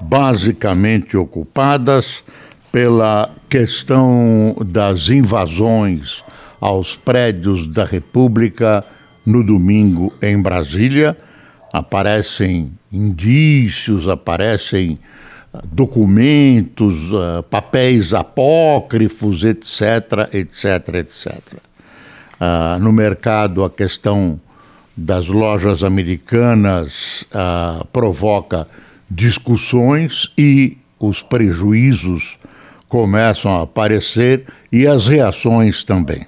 basicamente ocupadas pela questão das invasões aos prédios da República no domingo em Brasília. Aparecem indícios, aparecem ah, documentos, uh, papéis apócrifos, etc., etc., etc. Uh, no mercado, a questão das lojas americanas provoca discussões e os prejuízos começam a aparecer e as reações também.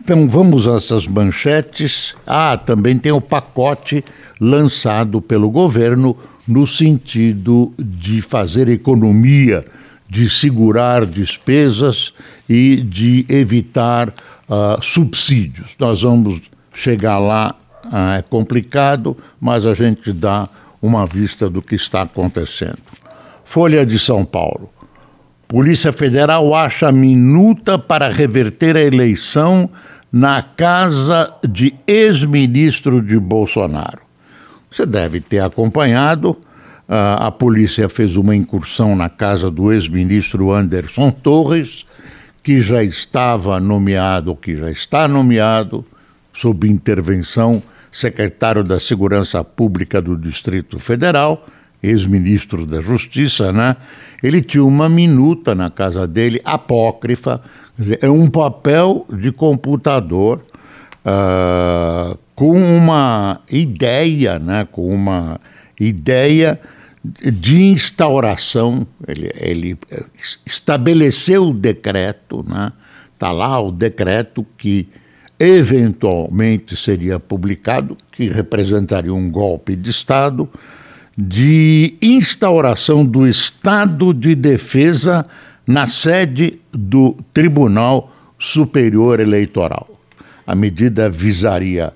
Então vamos a essas manchetes. Ah, também tem o pacote lançado pelo governo no sentido de fazer economia, de segurar despesas e de evitar uh, subsídios. Nós vamos chegar lá, uh, é complicado, mas a gente dá uma vista do que está acontecendo. Folha de São Paulo. Polícia Federal acha minuta para reverter a eleição na casa de ex-ministro de Bolsonaro. Você deve ter acompanhado. Uh, a polícia fez uma incursão na casa do ex-ministro Anderson Torres, que já estava nomeado, que já está nomeado, sob intervenção, secretário da Segurança Pública do Distrito Federal, ex-ministro da Justiça, né? Ele tinha uma minuta na casa dele, apócrifa, dizer, é um papel de computador uh, com uma ideia, né? Com uma ideia de instauração. Ele, ele estabeleceu o decreto, né? Está lá o decreto que eventualmente seria publicado, que representaria um golpe de Estado de instauração do estado de defesa na sede do Tribunal Superior Eleitoral. A medida visaria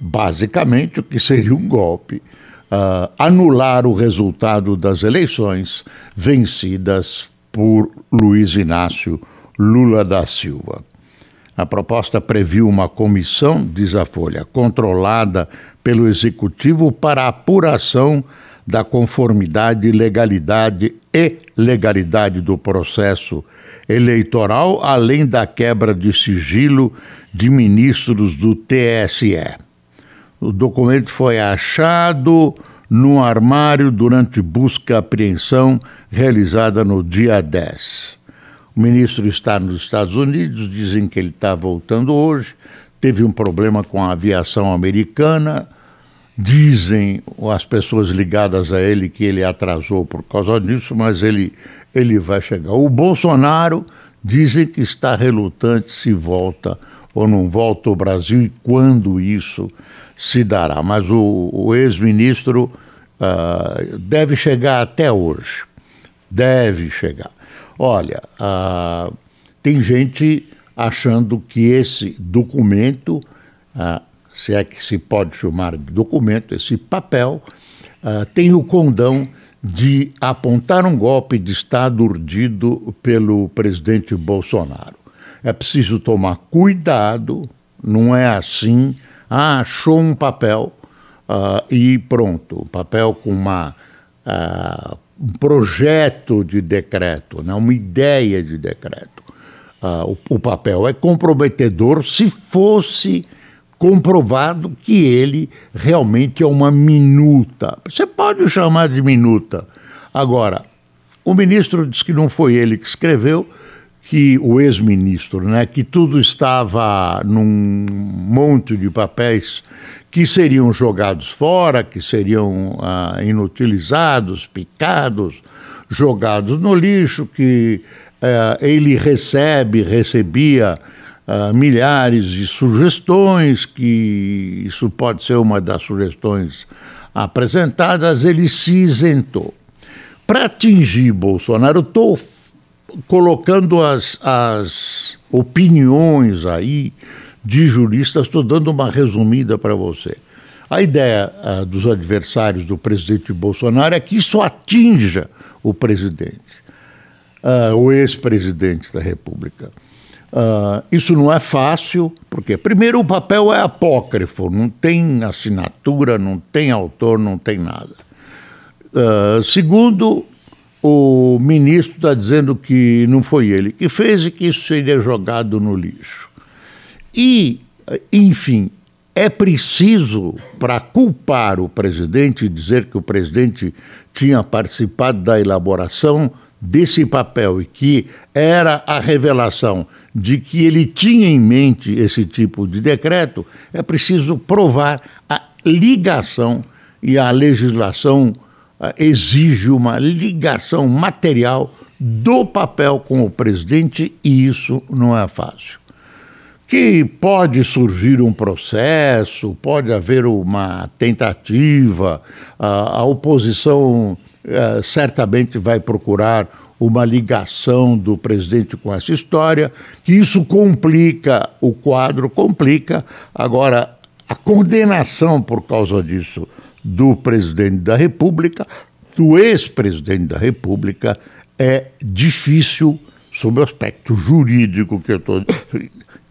basicamente o que seria um golpe, uh, anular o resultado das eleições vencidas por Luiz Inácio Lula da Silva. A proposta previu uma comissão, diz a Folha, controlada pelo Executivo para apuração da conformidade, legalidade e legalidade do processo eleitoral, além da quebra de sigilo de ministros do TSE. O documento foi achado num armário durante busca e apreensão realizada no dia 10. O ministro está nos Estados Unidos, dizem que ele está voltando hoje, teve um problema com a aviação americana Dizem as pessoas ligadas a ele que ele atrasou por causa disso, mas ele, ele vai chegar. O Bolsonaro dizem que está relutante se volta ou não volta ao Brasil e quando isso se dará. Mas o, o ex-ministro uh, deve chegar até hoje. Deve chegar. Olha, uh, tem gente achando que esse documento. Uh, se é que se pode chamar de documento, esse papel, uh, tem o condão de apontar um golpe de Estado urdido pelo presidente Bolsonaro. É preciso tomar cuidado, não é assim, ah, achou um papel uh, e pronto, papel com uma, uh, um projeto de decreto, né, uma ideia de decreto. Uh, o, o papel é comprometedor se fosse comprovado que ele realmente é uma minuta. Você pode chamar de minuta. Agora, o ministro disse que não foi ele que escreveu, que o ex-ministro, né, que tudo estava num monte de papéis que seriam jogados fora, que seriam ah, inutilizados, picados, jogados no lixo, que ah, ele recebe, recebia uh, milhares de sugestões, que isso pode ser uma das sugestões apresentadas, ele se isentou. para atingir Bolsonaro, estou colocando as, as opiniões aí de juristas, estou dando uma resumida para você. A ideia uh, dos adversários do presidente Bolsonaro é que isso atinja o presidente, uh, o ex-presidente da República. Uh, isso não é fácil, porque, primeiro, o papel é apócrifo, não tem assinatura, não tem autor, não tem nada. Segundo, o ministro está dizendo que não foi ele que fez e que isso seria jogado no lixo. E, enfim, é preciso, para culpar o presidente, dizer que o presidente tinha participado da elaboração desse papel e que era a revelação de que ele tinha em mente esse tipo de decreto, é preciso provar a ligação e a legislação exige uma ligação material do papel com o presidente e isso não é fácil que pode surgir um processo, pode haver uma tentativa, a, oposição é, certamente vai procurar uma ligação do presidente com essa história, que isso complica o quadro, complica. Agora, a condenação por causa disso do presidente da República, do ex-presidente da República, é difícil sob o aspecto jurídico que eu estou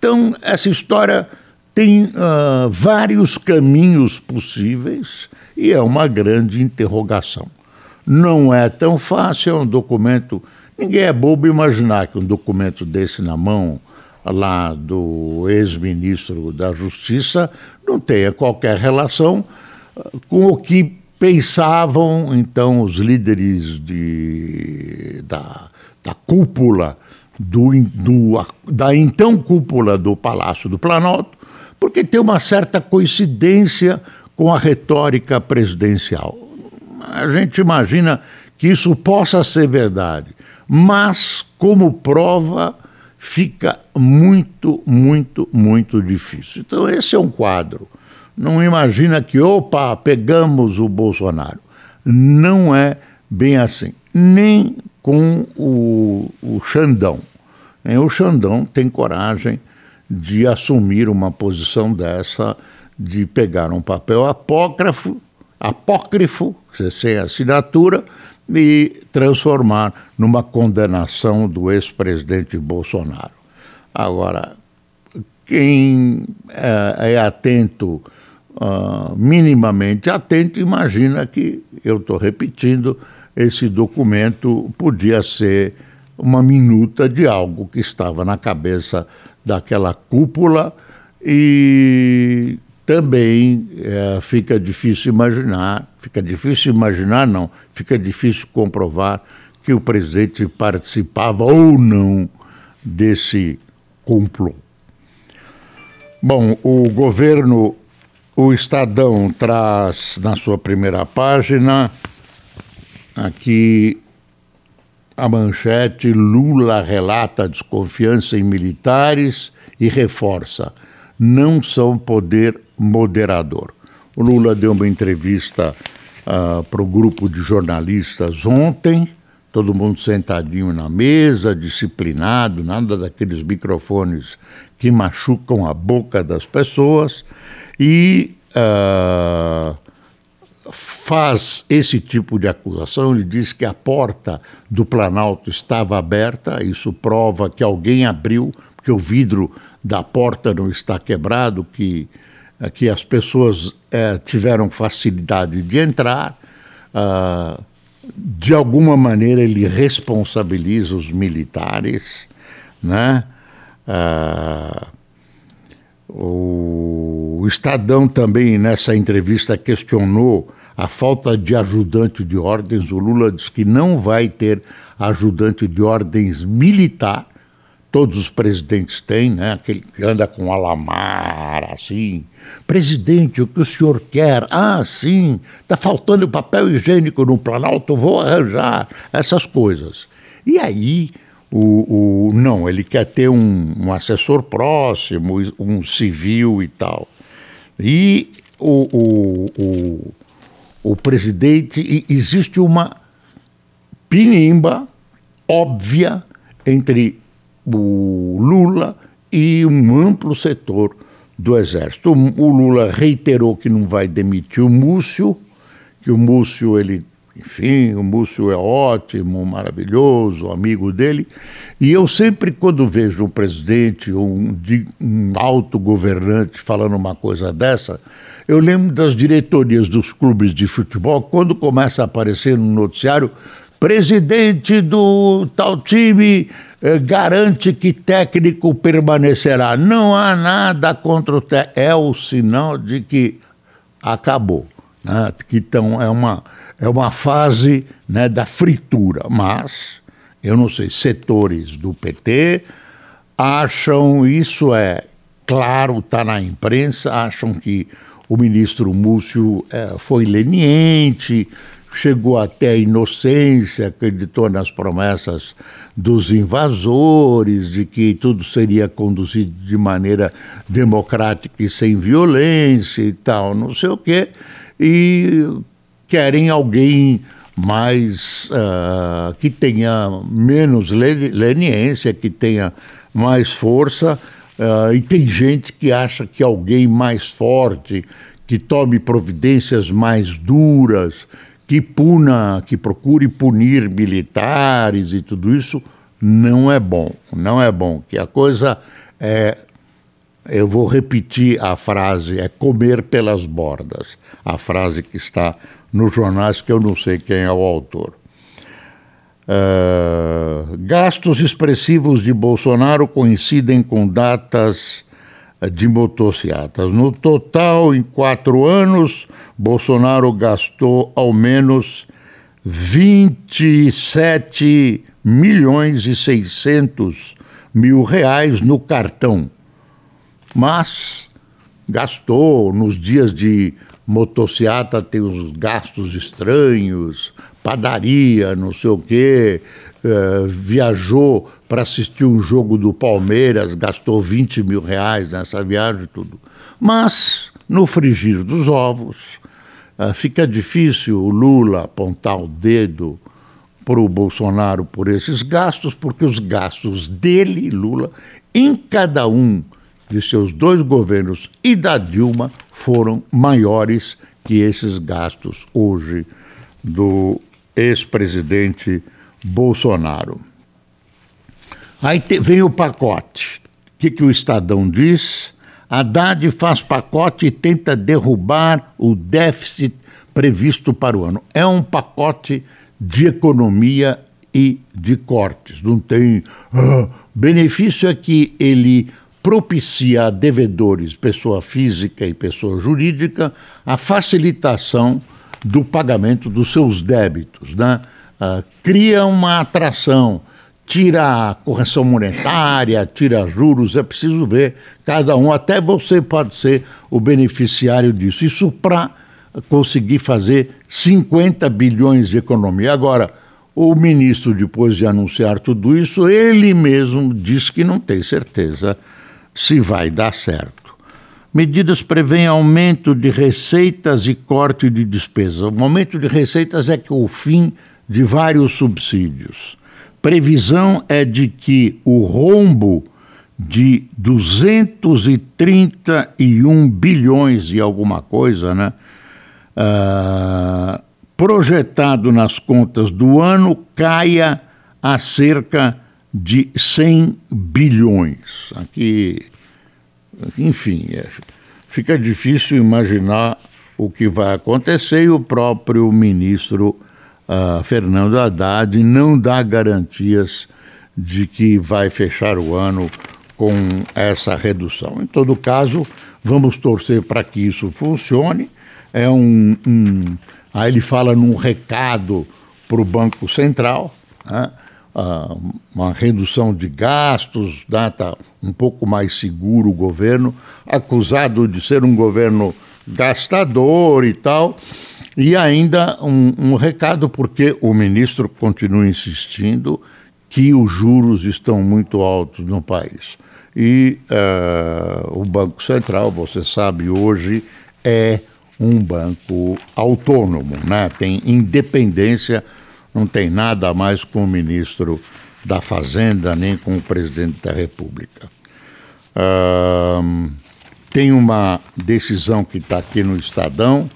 então, essa história tem uh, vários caminhos possíveis e é uma grande interrogação. Não é tão fácil, é um documento. Ninguém é bobo imaginar que um documento desse na mão lá do ex-ministro da Justiça não tenha qualquer relação com o que pensavam então os líderes de, da, da cúpula do, do, da então cúpula do Palácio do Planalto, porque tem uma certa coincidência com a retórica presidencial. A gente imagina que isso possa ser verdade, mas como prova fica muito, muito, muito difícil. Então, esse é um quadro. Não imagina que, opa, pegamos o Bolsonaro. Não é bem assim. Nem com o, o Xandão. Nem o Xandão tem coragem de assumir uma posição dessa, de pegar um papel apócrifo, apócrifo, sem assinatura, e transformar numa condenação do ex-presidente Bolsonaro. Agora, quem é, é atento, uh, minimamente atento, imagina que, eu estou repetindo, esse documento podia ser uma minuta de algo que estava na cabeça daquela cúpula e também é, fica difícil imaginar, fica difícil imaginar não, fica difícil comprovar que o presidente participava ou não desse complô. Bom, o governo, o Estadão traz na sua primeira página Aqui a manchete: Lula relata desconfiança em militares e reforça. Não são poder moderador. O Lula deu uma entrevista uh, para o grupo de jornalistas ontem, todo mundo sentadinho na mesa, disciplinado, nada daqueles microfones que machucam a boca das pessoas. E uh, faz esse tipo de acusação, ele diz que a porta do Planalto estava aberta, isso prova que alguém abriu, porque o vidro da porta não está quebrado, que, eh, que as pessoas é, tiveram facilidade de entrar. Uh, de alguma maneira ele responsabiliza os militares, né? Uh, o Estadão também, nessa entrevista, questionou a falta de ajudante de ordens. O Lula diz que não vai ter ajudante de ordens militar. Todos os presidentes têm, né? Aquele que anda com alamar, assim. Presidente, o que o senhor quer? Ah, sim, está faltando papel higiênico no Planalto, vou arranjar essas coisas. E aí, o, o não, ele quer ter um, um assessor próximo, um civil e tal. E o, o, o o presidente, existe uma pinimba óbvia entre o Lula e um amplo setor do Exército. O Lula reiterou que não vai demitir o Múcio, que o Múcio, ele, enfim, o Múcio é ótimo, maravilhoso, amigo dele. E eu sempre, quando vejo um presidente ou um, um alto governante falando uma coisa dessa, eu lembro das diretorias dos clubes de futebol, quando começa a aparecer no noticiário, presidente do tal time eh, garante que técnico permanecerá. Não há nada contra o técnico. É o sinal de que acabou. Né? Que então é uma, é uma fase né, da fritura. Mas, eu não sei, setores do PT acham, isso é claro, está na imprensa, acham que o ministro Múcio é, foi leniente, chegou até a inocência, acreditou nas promessas dos invasores, de que tudo seria conduzido de maneira democrática e sem violência e tal, não sei o quê, e querem alguém mais uh, que tenha menos leniência, que tenha mais força, uh, e tem gente que acha que alguém mais forte, que tome providências mais duras, que puna, que procure punir militares e tudo isso, não é bom. Não é bom. Que a coisa é. Eu vou repetir a frase, é comer pelas bordas. A frase que está nos jornais, que eu não sei quem é o autor. Uh, gastos expressivos de Bolsonaro coincidem com datas de motocicletas. No total, em quatro anos, Bolsonaro gastou ao menos 27 milhões e 600 mil reais no cartão. Mas gastou nos dias de motocicleta, tem os gastos estranhos, padaria, não sei o quê, uh, viajou para assistir um jogo do Palmeiras, gastou 20 mil reais nessa viagem tudo. Mas, no frigir dos ovos, uh, fica difícil o Lula apontar o dedo para o Bolsonaro por esses gastos, porque os gastos dele, Lula, em cada um de seus dois governos e da Dilma foram maiores que esses gastos hoje do ex-presidente Bolsonaro. Aí vem o pacote. O que, que o Estadão diz? Haddad faz pacote e tenta derrubar o déficit previsto para o ano. É um pacote de economia e de cortes. Não tem. Ah, benefício é que ele propicia a devedores, pessoa física e pessoa jurídica, a facilitação do pagamento dos seus débitos. Né? uh, cria uma atração, tira a correção monetária, tira juros, é preciso ver cada um, até você pode ser o beneficiário disso. Isso para conseguir fazer 50 bilhões de economia. Agora, o ministro, depois de anunciar tudo isso, ele mesmo diz que não tem certeza se vai dar certo. Medidas prevêem aumento de receitas e corte de despesa. O aumento de receitas é que o fim de vários subsídios. Previsão é de que o rombo de 231 bilhões e alguma coisa, né? Uh, projetado nas contas do ano caia a cerca de 100 bilhões. Aqui, enfim, é, fica difícil imaginar o que vai acontecer e o próprio ministro uh, Fernando Haddad não dá garantias de que vai fechar o ano com essa redução. Em todo caso, vamos torcer para que isso funcione. É um, um, aí ele fala num recado para o Banco Central, né? Uma redução de gastos, né? tá um pouco mais seguro o governo, acusado de ser um governo gastador e tal. E ainda um, um recado, porque o ministro continua insistindo que os juros estão muito altos no país. E uh, o Banco Central, você sabe, hoje é um banco autônomo, né? tem independência não tem nada mais com o ministro da Fazenda nem com o presidente da República. Uh, tem uma decisão que está aqui no Estadão.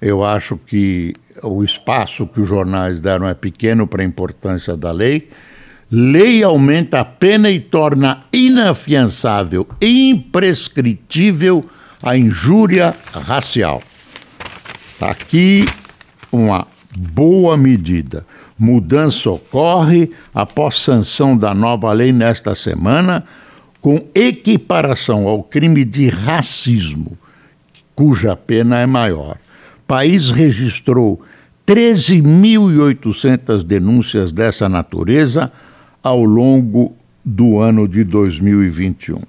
Eu acho que o espaço que os jornais deram é pequeno para a importância da lei. Lei aumenta a pena e torna inafiançável, imprescritível a injúria racial. Está aqui uma boa medida. Mudança ocorre após sanção da nova lei nesta semana, com equiparação ao crime de racismo, cuja pena é maior. O país registrou 13.800 denúncias dessa natureza ao longo do ano de 2021.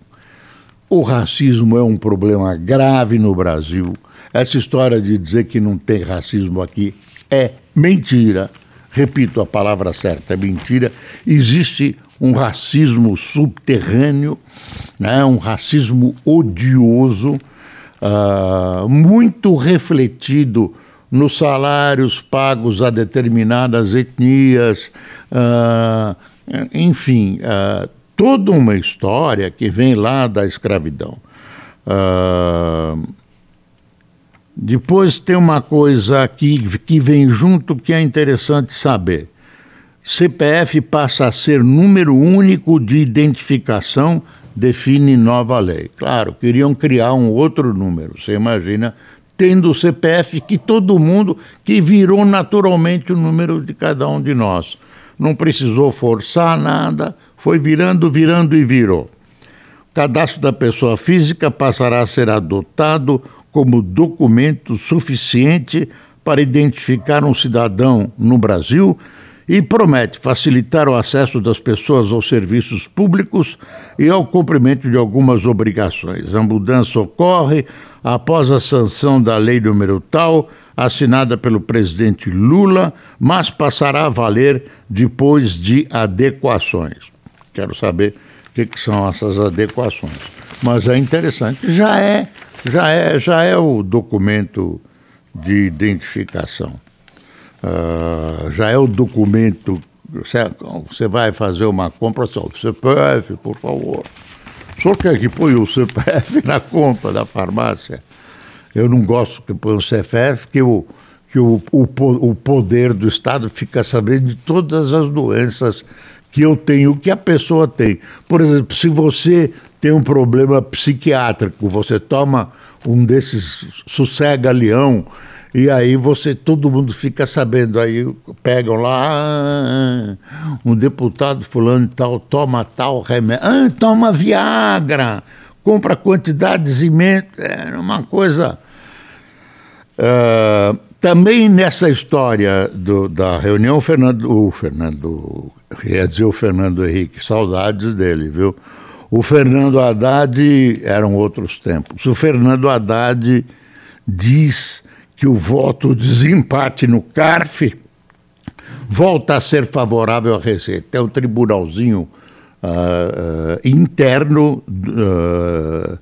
O racismo é um problema grave no Brasil. Essa história de dizer que não tem racismo aqui é mentira. Repito a palavra certa, é mentira. Existe um racismo subterrâneo, né, um racismo odioso, uh, muito refletido nos salários pagos a determinadas etnias, uh, enfim, uh, toda uma história que vem lá da escravidão. Uh, depois tem uma coisa aqui que vem junto que é interessante saber. CPF passa a ser número único de identificação, define nova lei. Claro, queriam criar um outro número. Você imagina tendo o CPF que todo mundo, que virou naturalmente o número de cada um de nós. Não precisou forçar nada, foi virando, virando e virou. O cadastro da pessoa física passará a ser adotado como documento suficiente para identificar um cidadão no Brasil e promete facilitar o acesso das pessoas aos serviços públicos e ao cumprimento de algumas obrigações. A mudança ocorre após a sanção da lei número tal, assinada pelo presidente Lula, mas passará a valer depois de adequações. Quero saber o que, que são essas adequações. Mas é interessante, já é, já é, já é o documento de identificação. Uh, já é o documento. Você vai fazer uma compra, só CPF, por favor. O senhor quer que ponha o CPF na conta da farmácia? Eu não gosto que ponha o CPF, que o, que o, o, o poder do Estado fica sabendo de todas as doenças que eu tenho, que a pessoa tem. Por exemplo, se você tem um problema psiquiátrico, você toma um desses sossega-leão, e aí você, todo mundo fica sabendo, aí pegam lá, ah, um deputado fulano e tal, toma tal remédio, ah, toma Viagra, compra quantidades imensas, é uma coisa... Uh, também nessa história do, da reunião, o Fernando, o Fernando Quer dizer o Fernando Henrique, saudades dele, viu? O Fernando Haddad eram outros tempos. O Fernando Haddad diz que o voto desempate no CARF volta a ser favorável à Receita. É o tribunalzinho uh, uh, interno uh,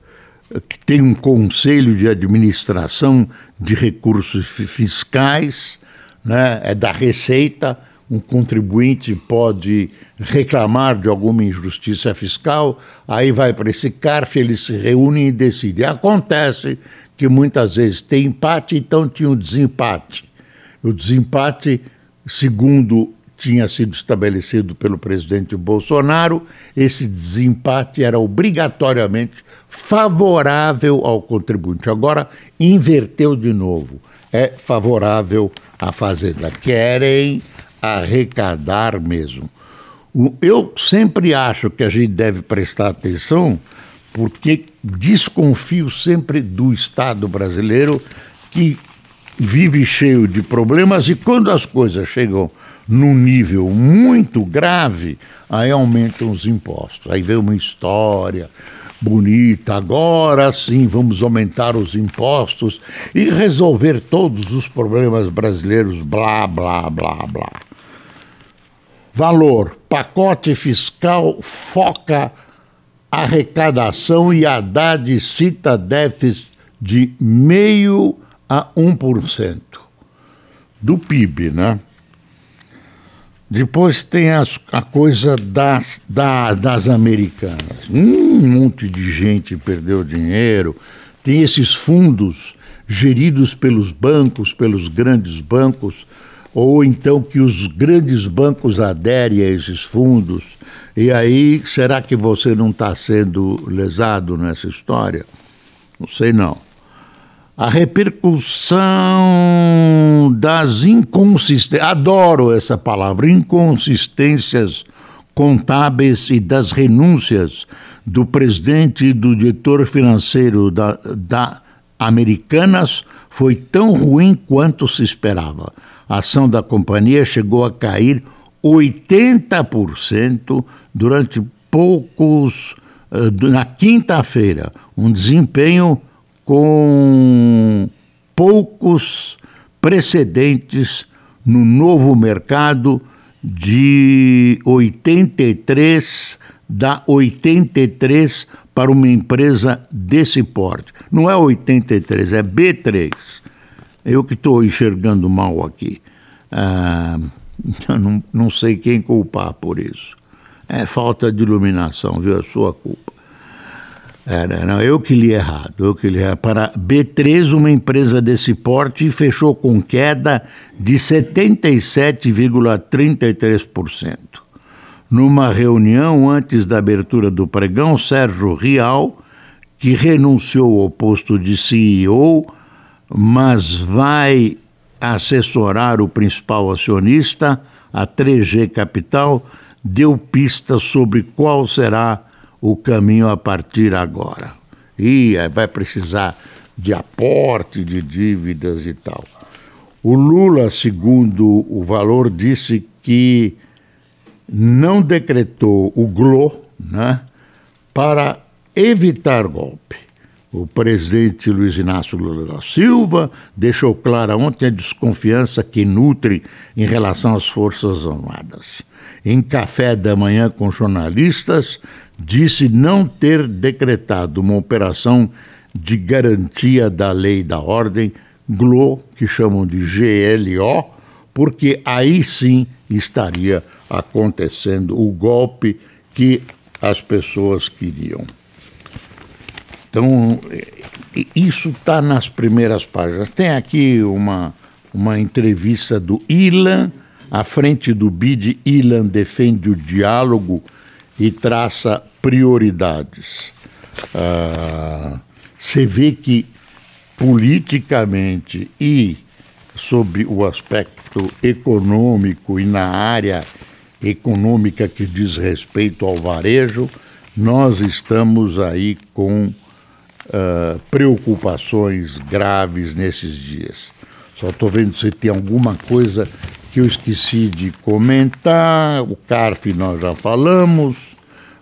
que tem um conselho de administração de recursos fiscais, né? é da Receita um contribuinte pode reclamar de alguma injustiça fiscal, aí vai para esse CARF, eles se reúnem e decidem. Acontece que muitas vezes tem empate, então tinha um desempate. O desempate, segundo tinha sido estabelecido pelo presidente Bolsonaro, esse desempate era obrigatoriamente favorável ao contribuinte. Agora inverteu de novo. É favorável à Fazenda. Querem arrecadar mesmo. Eu sempre acho que a gente deve prestar atenção, porque desconfio sempre do Estado brasileiro que vive cheio de problemas e quando as coisas chegam num nível muito grave, aí aumentam os impostos. Aí vem uma história bonita, agora sim vamos aumentar os impostos e resolver todos os problemas brasileiros, blá, blá, blá, blá. Valor: pacote fiscal foca arrecadação e Haddad cita déficit de meio a 1% do PIB, né? Depois tem a coisa das, da, das americanas. Um monte de gente perdeu dinheiro. Tem esses fundos geridos pelos bancos, pelos grandes bancos, ou então que os grandes bancos aderem a esses fundos. E aí, será que você não está sendo lesado nessa história? Não sei não a repercussão das inconsistências, adoro essa palavra, inconsistências contábeis e das renúncias do presidente e do diretor financeiro da, da Americanas foi tão ruim quanto se esperava. A ação da companhia chegou a cair 80% durante poucos. Eh, na quinta-feira, um desempenho com poucos precedentes no novo mercado de 83 da 83 para uma empresa desse porte. Não é 83, é B3. Eu que estou enxergando mal aqui. Ah, não, não sei quem culpar por isso. É falta de iluminação, viu? É sua culpa. Era, não, eu que li errado, eu que li errado. Para B3, uma empresa desse porte fechou com queda de 77,33%. Numa reunião antes da abertura do pregão, Sérgio Rial, que renunciou ao posto de CEO, mas vai assessorar o principal acionista, a 3G Capital, deu pistas sobre qual será o caminho a partir agora. E vai precisar de aporte, de dívidas e tal. O Lula, segundo o valor, disse que não decretou o GLO né, para evitar golpe. O presidente Luiz Inácio Lula da Silva deixou clara ontem a desconfiança que nutre em relação às Forças Armadas. Em café da manhã com jornalistas, disse não ter decretado uma operação de garantia da lei e da ordem, GLO, que chamam de GLO, porque aí sim estaria acontecendo o golpe que as pessoas queriam. Então, isso está nas primeiras páginas. Tem aqui uma, uma entrevista do Ilan, à frente do BID, Ilan defende o diálogo e traça prioridades. Ah, você vê que politicamente e sob o aspecto econômico e na área econômica que diz respeito ao varejo, nós estamos aí com uh, preocupações graves nesses dias. Só estou vendo se tem alguma coisa que eu esqueci de comentar. O CARF nós já falamos.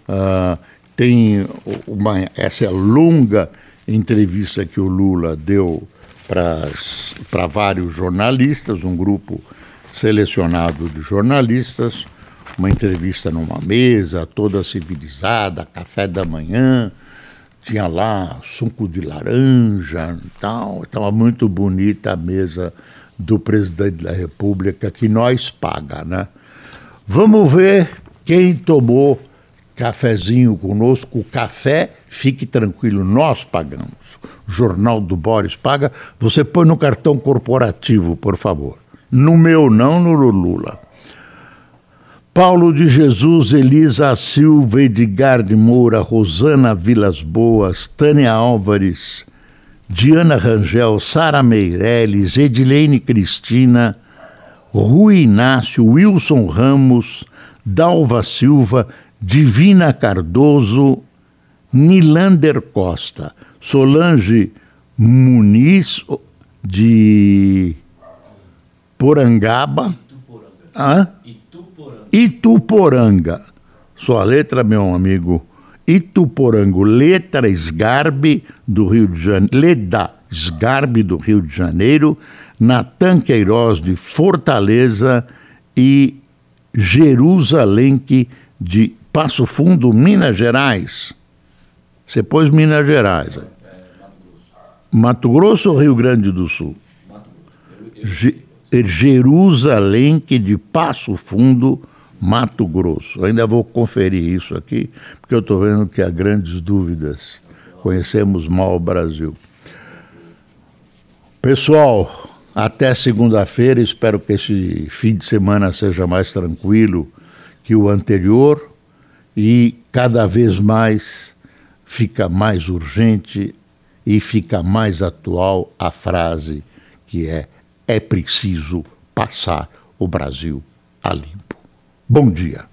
Uh, tem uma, essa longa entrevista que o Lula deu para vários jornalistas, um grupo selecionado de jornalistas, uma entrevista numa mesa toda civilizada, café da manhã, tinha lá suco de laranja e tal, estava muito bonita a mesa do presidente da República que nós paga, né? Vamos ver quem tomou cafezinho conosco, o café, fique tranquilo, nós pagamos. O Jornal do Boris paga, você põe no cartão corporativo, por favor. No meu não, no Lula. Paulo de Jesus, Elisa Silva, Edgar de Moura, Rosana Vilas Boas, Tânia Álvares, Diana Rangel, Sara Meirelles, Edilene Cristina, Rui Inácio, Wilson Ramos, Dalva Silva, Divina Cardoso, Nilander Costa, Solange Muniz de Porangaba. Ituporanga. Ituporanga. Ituporanga. Sua letra, meu amigo. Ituporango, letra Sgarbi do Rio de Janeiro, Leda Sgarbi do Rio de Janeiro, Natan Queiroz de Fortaleza e Jerusalém de Passo Fundo, Minas Gerais. Você pôs Minas Gerais. Mato Grosso ou Rio Grande do Sul? Jerusalém de Passo Fundo, Mato Grosso. Ainda vou conferir isso aqui, porque eu estou vendo que há grandes dúvidas. Conhecemos mal o Brasil. Pessoal, até segunda-feira. Espero que esse fim de semana seja mais tranquilo que o anterior e cada vez mais fica mais urgente e fica mais atual a frase que é: é preciso passar o Brasil a limpo. Bom dia.